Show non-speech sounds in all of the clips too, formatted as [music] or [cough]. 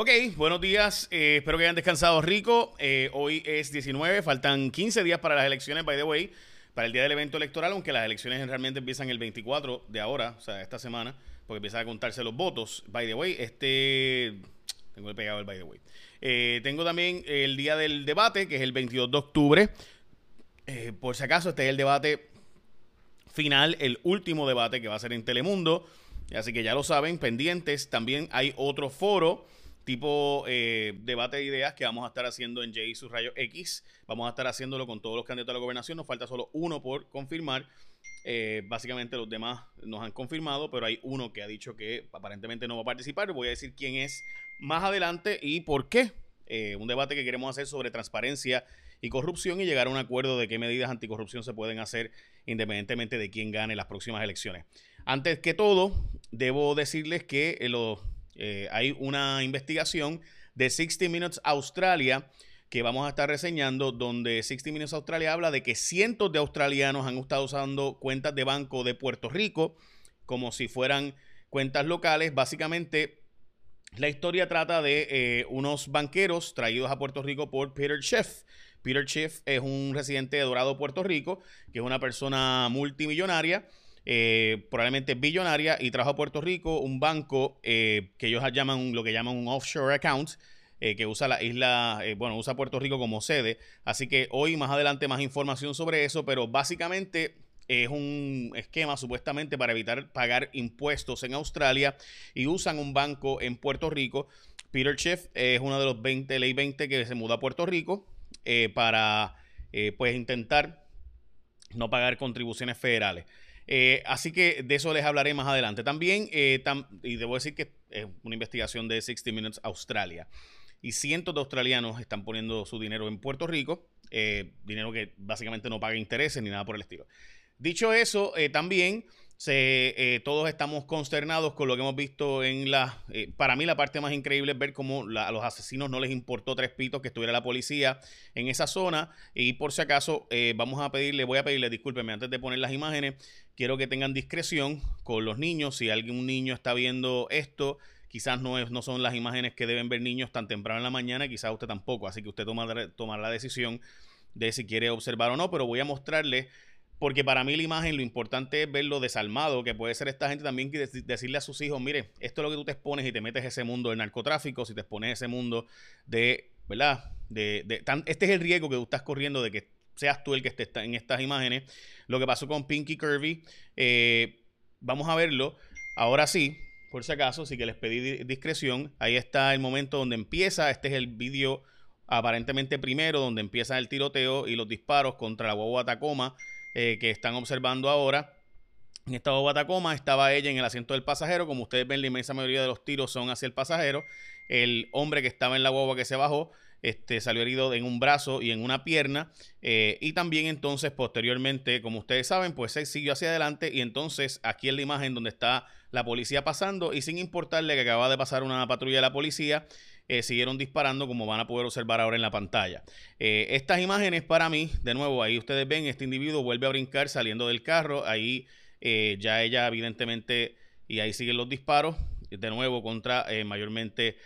Ok, buenos días. Eh, espero que hayan descansado rico. Eh, hoy es 19, faltan 15 días para las elecciones, by the way, para el día del evento electoral, aunque las elecciones realmente empiezan el 24 de ahora, o sea, esta semana, porque empiezan a contarse los votos. By the way, este... Tengo el pegado el by the way. Eh, tengo también el día del debate, que es el 22 de octubre. por si acaso, este es el debate final, el último debate que va a ser en Telemundo. Así que ya lo saben, pendientes. También hay otro foro tipo eh, debate de ideas que vamos a estar haciendo en J sus rayos X. Vamos a estar haciéndolo con todos los candidatos a la gobernación. Nos falta solo uno por confirmar. Eh, básicamente los demás nos han confirmado, pero hay uno que ha dicho que aparentemente no va a participar. Voy a decir quién es más adelante y por qué. Eh, un debate que queremos hacer sobre transparencia y corrupción y llegar a un acuerdo de qué medidas anticorrupción se pueden hacer independientemente de quién gane las próximas elecciones. Antes que todo, debo decirles que los eh, hay una investigación de 60 Minutes Australia que vamos a estar reseñando, donde 60 Minutes Australia habla de que cientos de australianos han estado usando cuentas de banco de Puerto Rico como si fueran cuentas locales. Básicamente, la historia trata de eh, unos banqueros traídos a Puerto Rico por Peter Schiff. Peter Schiff es un residente de Dorado, Puerto Rico, que es una persona multimillonaria eh, probablemente billonaria, y trajo a Puerto Rico un banco eh, que ellos llaman lo que llaman un offshore account. Eh, que usa la isla, bueno, usa Puerto Rico como sede. Así que hoy más adelante más información sobre eso, pero básicamente es un esquema supuestamente para evitar pagar impuestos en Australia y usan un banco en Puerto Rico. Peter Schiff es uno de los 20, ley 20 que se muda a Puerto Rico para pues intentar no pagar contribuciones federales. Eh, así que de eso les hablaré más adelante. También, eh, y debo decir que es una investigación de 60 Minutes Australia. Y cientos de australianos están poniendo su dinero en Puerto Rico, eh, dinero que básicamente no paga intereses ni nada por el estilo. Dicho eso, también se, eh, todos estamos consternados con lo que hemos visto en la... Eh, para mí la parte más increíble es ver cómo a los asesinos no les importó tres pitos que estuviera la policía en esa zona. Y por si acaso, eh, vamos a pedirle, voy a pedirle, discúlpenme, antes de poner las imágenes, quiero que tengan discreción con los niños. Si algún niño está viendo esto, quizás no, es, no son las imágenes que deben ver niños tan temprano en la mañana, quizás usted tampoco. Así que usted toma, toma la decisión de si quiere observar o no, pero voy a mostrarle porque para mí la imagen, lo importante es ver lo desalmado que puede ser esta gente también que decirle a sus hijos, mire, esto es lo que tú te expones y te metes ese mundo del narcotráfico, si te expones ese mundo de, ¿verdad? De, de este es el riesgo que tú estás corriendo de que seas tú el que esté en estas imágenes. Lo que pasó con Pinky Kirby, eh, vamos a verlo. Ahora sí, por si acaso, sí que les pedí discreción. Ahí está el momento donde empieza. Este es el vídeo aparentemente primero, donde empieza el tiroteo y los disparos contra la guagua Tacoma. Eh, que están observando ahora. En estado de Tacoma estaba ella en el asiento del pasajero. Como ustedes ven, la inmensa mayoría de los tiros son hacia el pasajero. El hombre que estaba en la guagua que se bajó este, salió herido en un brazo y en una pierna. Eh, y también entonces, posteriormente, como ustedes saben, pues se siguió hacia adelante. Y entonces aquí en la imagen donde está la policía pasando y sin importarle que acaba de pasar una patrulla de la policía, eh, siguieron disparando como van a poder observar ahora en la pantalla. Eh, estas imágenes para mí, de nuevo, ahí ustedes ven, este individuo vuelve a brincar saliendo del carro, ahí eh, ya ella evidentemente, y ahí siguen los disparos, de nuevo contra mayormente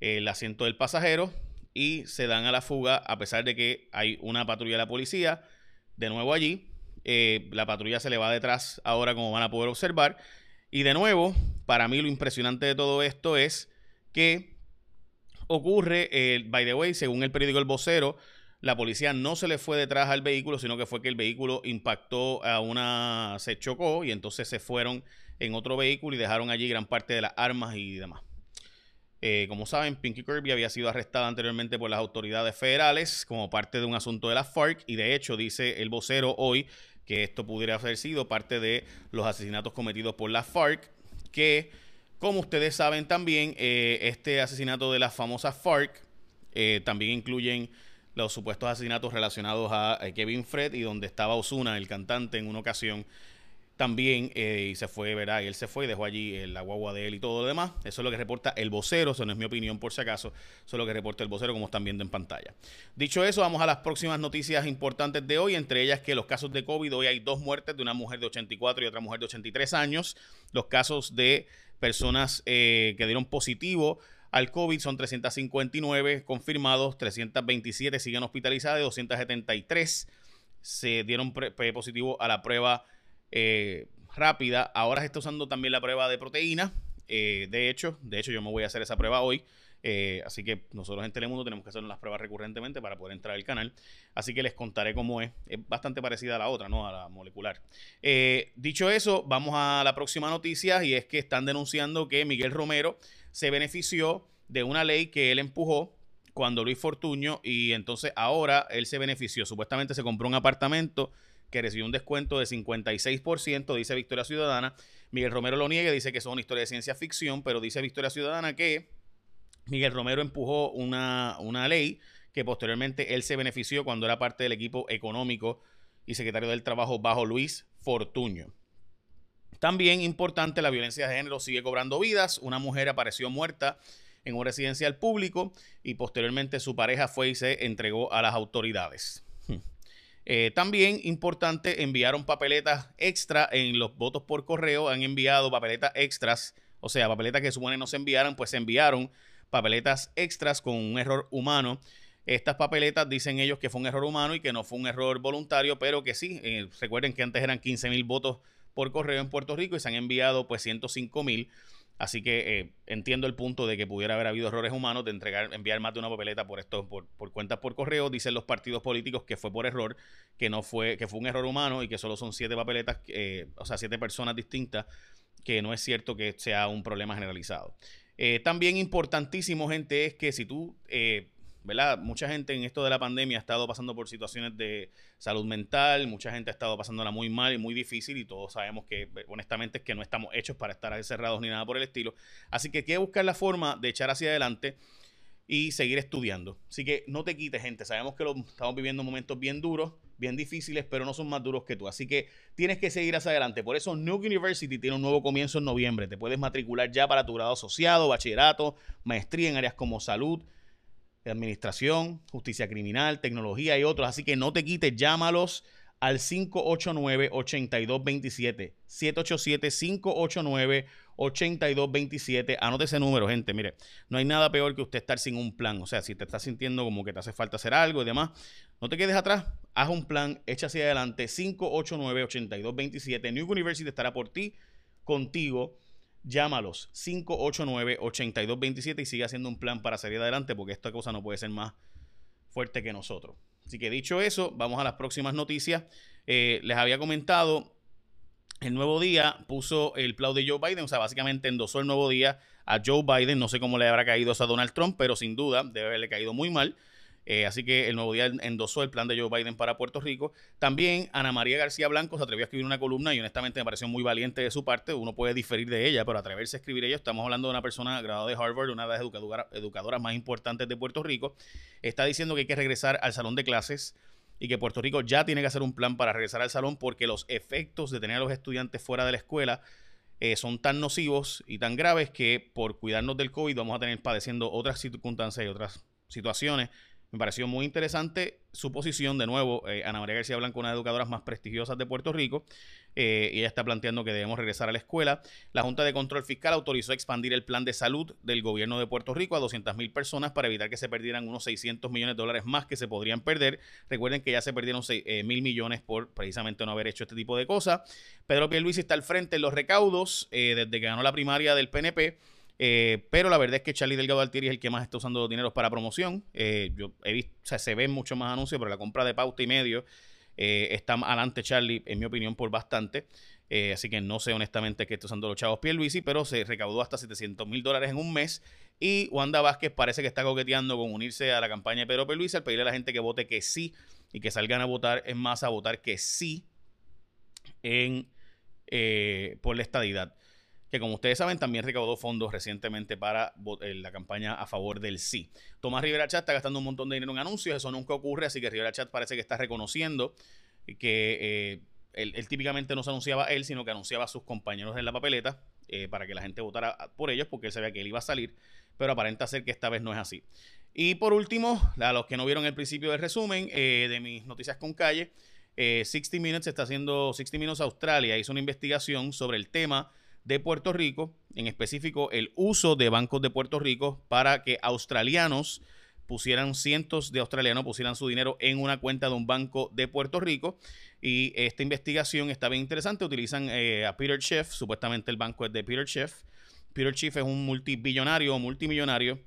el asiento del pasajero, y se dan a la fuga a pesar de que hay una patrulla de la policía, de nuevo allí, la patrulla se le va detrás ahora como van a poder observar, y de nuevo, para mí lo impresionante de todo esto es que ocurre, eh, by the way, según el periódico El Vocero, la policía no se le fue detrás al vehículo, sino que fue que el vehículo impactó a una, se chocó y entonces se fueron en otro vehículo y dejaron allí gran parte de las armas y demás. Eh, como saben, Pinky Kirby había sido arrestada anteriormente por las autoridades federales como parte de un asunto de la FARC y de hecho dice el vocero hoy que esto pudiera haber sido parte de los asesinatos cometidos por la FARC que como ustedes saben también, eh, este asesinato de las famosas FARC eh, también incluyen los supuestos asesinatos relacionados a, Kevin Fred y donde estaba Osuna, el cantante, en una ocasión también eh, y se fue, ¿verdad? Y él se fue y dejó allí la guagua de él y todo lo demás. Eso es lo que reporta el vocero, eso no es mi opinión por si acaso, eso es lo que reporta el vocero como están viendo en pantalla. Dicho eso, vamos a las próximas noticias importantes de hoy, entre ellas que los casos de COVID, hoy hay dos muertes de una mujer de 84 y otra mujer de 83 años, los casos de personas eh, que dieron positivo al COVID son 359 confirmados, 327 siguen hospitalizadas, 273 se dieron positivo a la prueba eh, rápida. Ahora se está usando también la prueba de proteína. Eh, de hecho, de hecho yo me voy a hacer esa prueba hoy. Eh, así que nosotros en Telemundo tenemos que hacer las pruebas recurrentemente para poder entrar al canal. Así que les contaré cómo es. Es bastante parecida a la otra, ¿no? A la molecular. dicho eso, vamos a la próxima noticia y es que están denunciando que Miguel Romero se benefició de una ley que él empujó cuando Luis Fortuño y entonces ahora él se benefició. Supuestamente se compró un apartamento que recibió un descuento de 56%, dice Victoria Ciudadana. Miguel Romero lo niega, dice que es una historia de ciencia ficción, pero dice Victoria Ciudadana que Miguel Romero empujó una, una ley que posteriormente él se benefició cuando era parte del equipo económico y secretario del Trabajo bajo Luis Fortuño. También importante, la violencia de género sigue cobrando vidas. Una mujer apareció muerta en un residencial público y posteriormente su pareja fue y se entregó a las autoridades. Eh, también importante, enviaron papeletas extra en los votos por correo, han enviado papeletas extras, o sea, papeletas que supone no se enviaran, pues se enviaron papeletas extras con un error humano. Estas papeletas dicen ellos que fue un error humano y que no fue un error voluntario, pero que sí, eh, recuerden que antes eran 15 mil votos por correo en Puerto Rico y se han enviado pues 105 mil. Así que eh, entiendo el punto de que pudiera haber habido errores humanos de entregar, enviar más de una papeleta por esto, por, por cuentas por correo. Dicen los partidos políticos que fue por error, que no fue, que fue un error humano y que solo son siete papeletas, eh, o sea, siete personas distintas, que no es cierto que sea un problema generalizado. Eh, también importantísimo, gente, es que si tú ¿verdad? Mucha gente en esto de la pandemia ha estado pasando por situaciones de salud mental, mucha gente ha estado pasándola muy mal y muy difícil y todos sabemos que honestamente es que no estamos hechos para estar encerrados ni nada por el estilo. Así que hay que buscar la forma de echar hacia adelante y seguir estudiando. Así que no te quites, gente. Sabemos que lo, estamos viviendo momentos bien duros, bien difíciles, pero no son más duros que tú. Así que tienes que seguir hacia adelante. Por eso Nuke University tiene un nuevo comienzo en noviembre. Te puedes matricular ya para tu grado asociado, bachillerato, maestría en áreas como salud, administración, justicia criminal, tecnología y otros. Así que no te quites, llámalos al 589-8227. 787-589-8227. Anote ese número, gente. Mire, no hay nada peor que usted estar sin un plan. O sea, si te estás sintiendo como que te hace falta hacer algo y demás, no te quedes atrás. Haz un plan, echa hacia adelante. 589-8227. New University estará por ti, contigo llámalos 589-8227 y sigue haciendo un plan para salir adelante porque esta cosa no puede ser más fuerte que nosotros. Así que dicho eso, vamos a las próximas noticias. Eh, les había comentado, el nuevo día puso el plan de Joe Biden, o sea, básicamente endosó el nuevo día a Joe Biden. No sé cómo le habrá caído a Donald Trump, pero sin duda debe haberle caído muy mal. Eh, así que el nuevo día endosó el plan de Joe Biden para Puerto Rico. También Ana María García Blanco se atrevió a escribir una columna y honestamente me pareció muy valiente de su parte. Uno puede diferir de ella, pero atreverse a escribir ella, estamos hablando de una persona graduada de Harvard, una de las educadoras más importantes de Puerto Rico. Está diciendo que hay que regresar al salón de clases y que Puerto Rico ya tiene que hacer un plan para regresar al salón porque los efectos de tener a los estudiantes fuera de la escuela eh, son tan nocivos y tan graves que por cuidarnos del COVID vamos a tener padeciendo otras circunstancias y otras situaciones me pareció muy interesante su posición. De nuevo, eh, Ana María García Blanco, una de las educadoras más prestigiosas de Puerto Rico, eh, y ella está planteando que debemos regresar a la escuela. La Junta de Control Fiscal autorizó expandir el plan de salud del gobierno de Puerto Rico a 200 mil personas para evitar que se perdieran unos 600 millones de dólares más que se podrían perder. Recuerden que ya se perdieron eh, mil millones por precisamente no haber hecho este tipo de cosas. Pedro Pierluisi está al frente en los recaudos desde que ganó la primaria del PNP. Eh, pero la verdad es que Charlie Delgado Altieri es el que más está usando dinero para promoción. Eh, yo he visto, o sea, se ven muchos más anuncios, pero la compra de pauta y medio eh, está adelante Charlie, en mi opinión, por bastante. así que no sé honestamente qué está usando los chavos Pierluisi, pero se recaudó hasta 700 mil dólares en un mes. Y Wanda Vázquez parece que está coqueteando con unirse a la campaña de Pedro Pierluisi al pedirle a la gente que vote que sí y que salgan a votar en masa a votar que sí en, por la estadidad que como ustedes saben también recaudó fondos recientemente para eh, la campaña a favor del sí. Tomás Rivera Chat está gastando un montón de dinero en anuncios, eso nunca ocurre, así que Rivera Chat parece que está reconociendo que eh, él, típicamente no se anunciaba él, sino que anunciaba a sus compañeros en la papeleta eh, para que la gente votara por ellos, porque él sabía que él iba a salir, pero aparenta ser que esta vez no es así. Y por último, a los que no vieron el principio del resumen de mis noticias con calle, 60 Minutes está haciendo, 60 Minutes Australia hizo una investigación sobre el tema de Puerto Rico, en específico el uso de bancos de Puerto Rico para que australianos pusieran cientos de australianos pusieran su dinero en una cuenta de un banco de Puerto Rico y esta investigación está bien interesante. Utilizan eh, a Peter Schiff, supuestamente el banco es de Peter Schiff. Peter Schiff es un multibillonario o multimillonario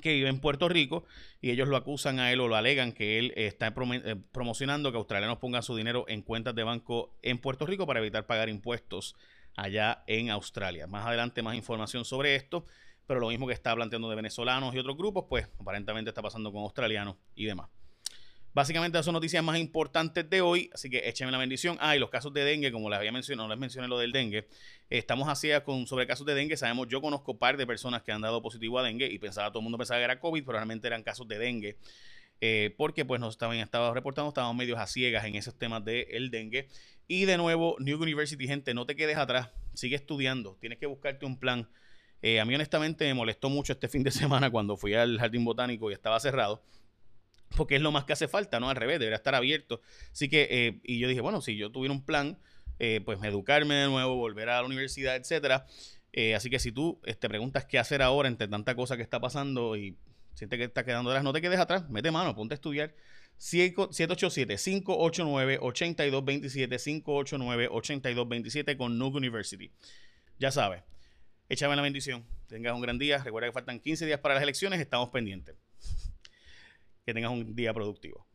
que vive en Puerto Rico y ellos lo acusan a él o lo alegan que él está eh, promocionando que australianos pongan su dinero en cuentas de banco en Puerto Rico para evitar pagar impuestos allá en Australia. Más adelante más información sobre esto, pero lo mismo que está planteando de venezolanos y otros grupos, pues aparentemente está pasando con australianos y demás. Básicamente esas son noticias más importantes de hoy, así que échenme la bendición. Ah, y los casos de dengue, como les había mencionado, no les mencioné lo del dengue. Estamos así con sobre casos de dengue. Sabemos, yo conozco un par de personas que han dado positivo a dengue y pensaba, todo el mundo pensaba que era COVID, pero realmente eran casos de dengue. Eh, porque pues nos estaban estaba reportando, estábamos medios a ciegas en esos temas del dengue. Y de nuevo, New University, gente, no te quedes atrás, sigue estudiando, tienes que buscarte un plan. Eh, a mí honestamente me molestó mucho este [laughs] fin de semana cuando fui al jardín botánico y estaba cerrado porque es lo más que hace falta, ¿no? Al revés, debería estar abierto. Así que, eh, y yo dije, bueno, si yo tuviera un plan, eh, pues educarme de nuevo, volver a la universidad, etcétera. Eh, así que si tú te este, preguntas qué hacer ahora entre tanta cosa que está pasando y sientes que está quedando atrás, no te quedes atrás, mete mano, ponte a estudiar. 787-589-8227, 589-8227 con Nuke University. Ya sabes, échame la bendición. Tengas un gran día. Recuerda que faltan 15 días para las elecciones, estamos pendientes. Que tengas un día productivo.